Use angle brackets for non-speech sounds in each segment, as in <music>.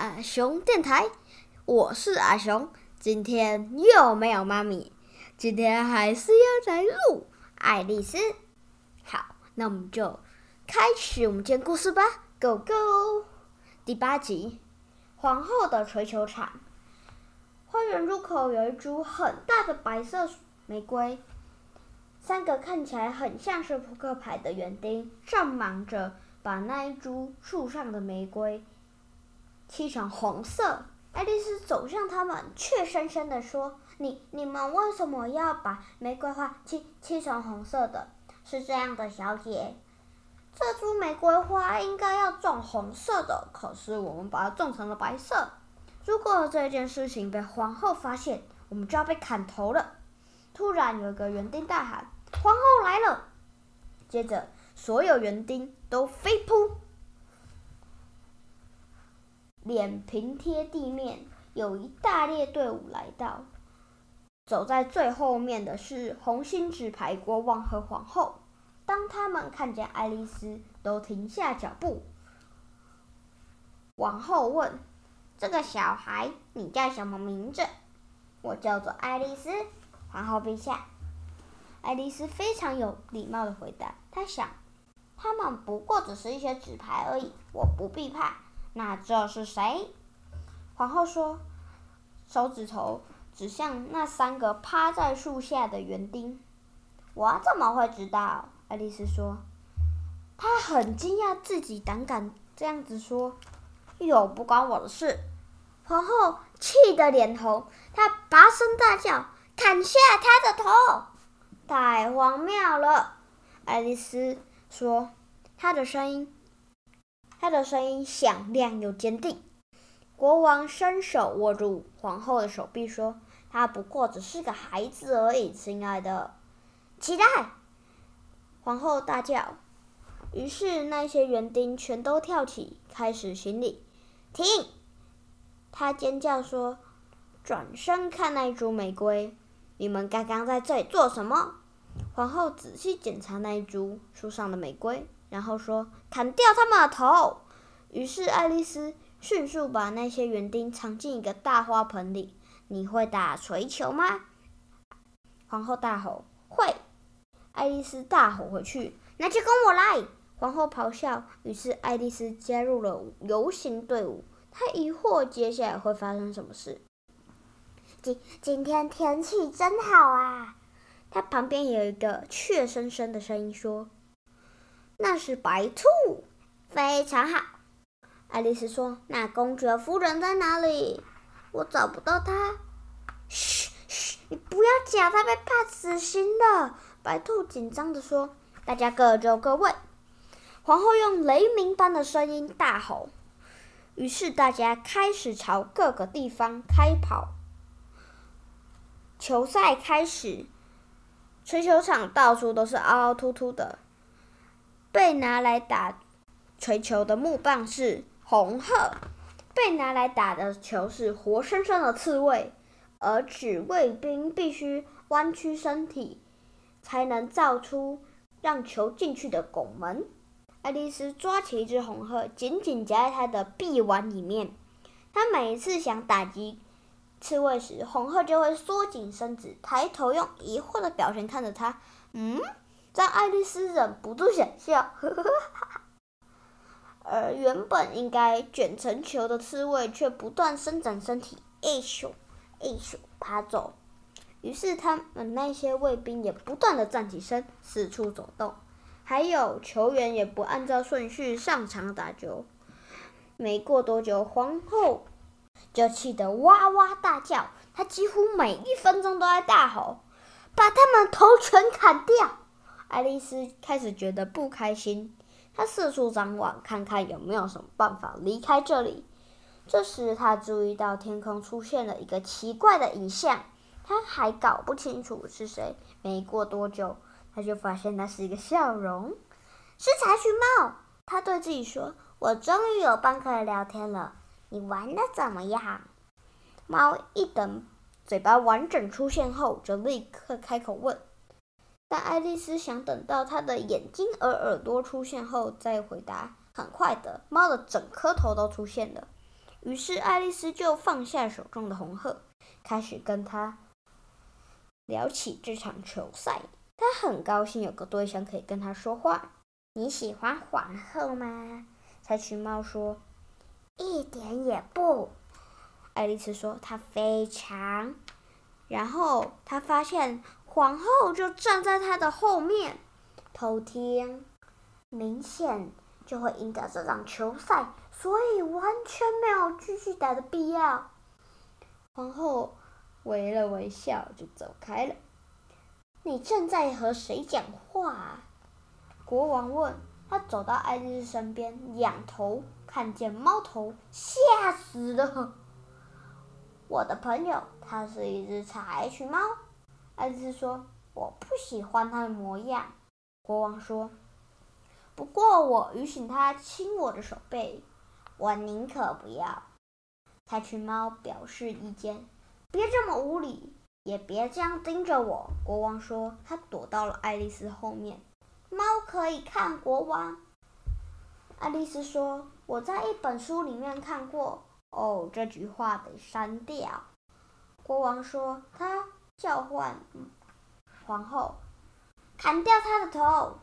阿雄电台，我是阿雄。今天又没有妈咪，今天还是要来录爱丽丝。好，那我们就开始我们今天故事吧，Go Go！第八集，皇后的锤球场。花园入口有一株很大的白色玫瑰，三个看起来很像是扑克牌的园丁正忙着把那一株树上的玫瑰。漆成红色，爱丽丝走向他们，怯生生地说：“你你们为什么要把玫瑰花漆漆成红色的？是这样的，小姐，这株玫瑰花应该要种红色的，可是我们把它种成了白色。如果这件事情被皇后发现，我们就要被砍头了。”突然，有一个园丁大喊：“皇后来了！”接着，所有园丁都飞扑。脸平贴地面，有一大列队伍来到。走在最后面的是红心纸牌国王和皇后。当他们看见爱丽丝，都停下脚步。王后问：“这个小孩，你叫什么名字？”“我叫做爱丽丝。”皇后陛下。爱丽丝非常有礼貌的回答：“她想，他们不过只是一些纸牌而已，我不必怕。”那这是谁？皇后说，手指头指向那三个趴在树下的园丁。我怎么会知道？爱丽丝说。她很惊讶，自己胆敢这样子说。又不关我的事。皇后气得脸红，她拔声大叫：“砍下他的头！”太荒谬了，爱丽丝说，她的声音。他的声音响亮又坚定。国王伸手握住皇后的手臂，说：“他不过只是个孩子而已，亲爱的。”起来！皇后大叫。于是那些园丁全都跳起，开始行礼。停！他尖叫说：“转身看那株玫瑰！你们刚刚在这里做什么？”皇后仔细检查那一株树上的玫瑰。然后说：“砍掉他们的头。”于是爱丽丝迅速把那些园丁藏进一个大花盆里。你会打锤球吗？皇后大吼：“会！”爱丽丝大吼回去：“那就跟我来！”皇后咆哮。于是爱丽丝加入了游行队伍。她疑惑接下来会发生什么事。今今天天气真好啊！她旁边有一个怯生生的声音说。那是白兔，非常好。爱丽丝说：“那公爵夫人在哪里？我找不到她。”嘘嘘，你不要讲，她被判死刑了。白兔紧张地说：“大家各就各位。”皇后用雷鸣般的声音大吼，于是大家开始朝各个地方开跑。球赛开始，锤球场到处都是凹凹凸凸的。被拿来打锤球的木棒是红鹤，被拿来打的球是活生生的刺猬，而指卫兵必须弯曲身体，才能造出让球进去的拱门。爱丽丝抓起一只红鹤，紧紧夹在她的臂弯里面。她每一次想打击刺猬时，红鹤就会缩紧身子，抬头用疑惑的表情看着她。嗯。让爱丽丝忍不住想笑，而 <laughs> 原本应该卷成球的刺猬却不断伸展身体，一咻一咻爬走。于是他们那些卫兵也不断的站起身，四处走动，还有球员也不按照顺序上场打球。没过多久，皇后就气得哇哇大叫，她几乎每一分钟都在大吼：“把他们头全砍掉！”爱丽丝开始觉得不开心，她四处张望，看看有没有什么办法离开这里。这时，她注意到天空出现了一个奇怪的影像。她还搞不清楚是谁。没过多久，他就发现那是一个笑容，是柴犬猫。他对自己说：“我终于有伴可以聊天了。你玩的怎么样？”猫一等嘴巴完整出现后，就立刻开口问。但爱丽丝想等到它的眼睛和耳朵出现后再回答。很快的，猫的整颗头都出现了。于是爱丽丝就放下手中的红鹤，开始跟它。聊起这场球赛，她很高兴有个对象可以跟他说话。你喜欢皇后吗？柴犬猫说：“一点也不。”爱丽丝说：“她非常。”然后她发现皇后就站在他的后面偷听，明显就会赢得这场球赛，所以完全没有继续打的必要。皇后。微了微笑，就走开了。你正在和谁讲话？国王问。他走到爱丽丝身边，仰头看见猫头，吓死了。我的朋友，它是一只柴犬猫。爱丽丝说：“我不喜欢它的模样。”国王说：“不过我允许它亲我的手背，我宁可不要。”柴犬猫表示意见。别这么无礼，也别这样盯着我。国王说，他躲到了爱丽丝后面。猫可以看国王。爱丽丝说：“我在一本书里面看过。”哦，这句话得删掉。国王说，他叫唤皇后，砍掉他的头。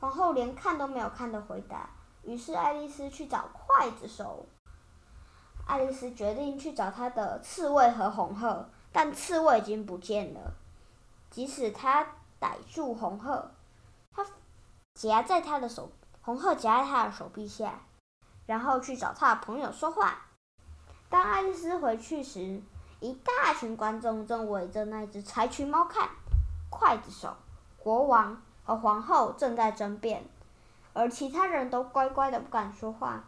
皇后连看都没有看的回答。于是爱丽丝去找刽子手。爱丽丝决定去找她的刺猬和红鹤，但刺猬已经不见了。即使她逮住红鹤，她夹在她的手，红鹤夹在她的手臂下，然后去找她的朋友说话。当爱丽丝回去时，一大群观众正围着那只柴犬猫看。刽子手、国王和皇后正在争辩，而其他人都乖乖的不敢说话。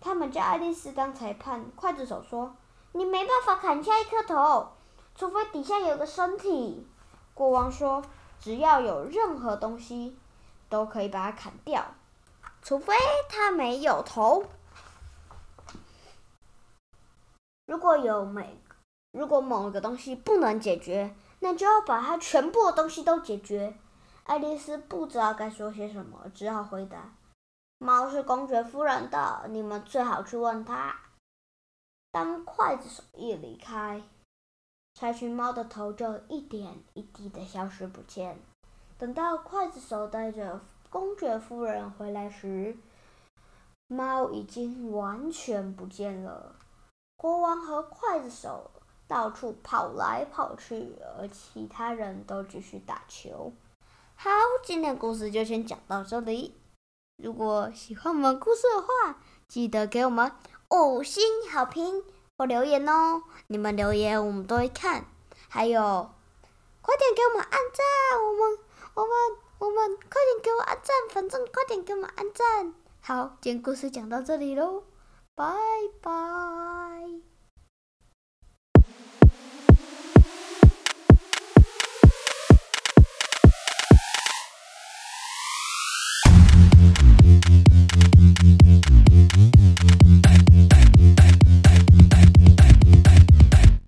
他们叫爱丽丝当裁判。刽子手说：“你没办法砍下一颗头，除非底下有个身体。”国王说：“只要有任何东西，都可以把它砍掉，除非它没有头。如果有每如果某个东西不能解决，那就要把它全部的东西都解决。”爱丽丝不知道该说些什么，只好回答。猫是公爵夫人的，你们最好去问她。当刽子手一离开，柴犬猫的头就一点一滴的消失不见。等到刽子手带着公爵夫人回来时，猫已经完全不见了。国王和刽子手到处跑来跑去，而其他人都继续打球。好，今天故事就先讲到这里。如果喜欢我们故事的话，记得给我们五星好评或留言哦！你们留言我们都会看。还有，快点给我们按赞！我们、我们、我们，快点给我按赞！反正快点给我们按赞。好，今天故事讲到这里喽，拜拜。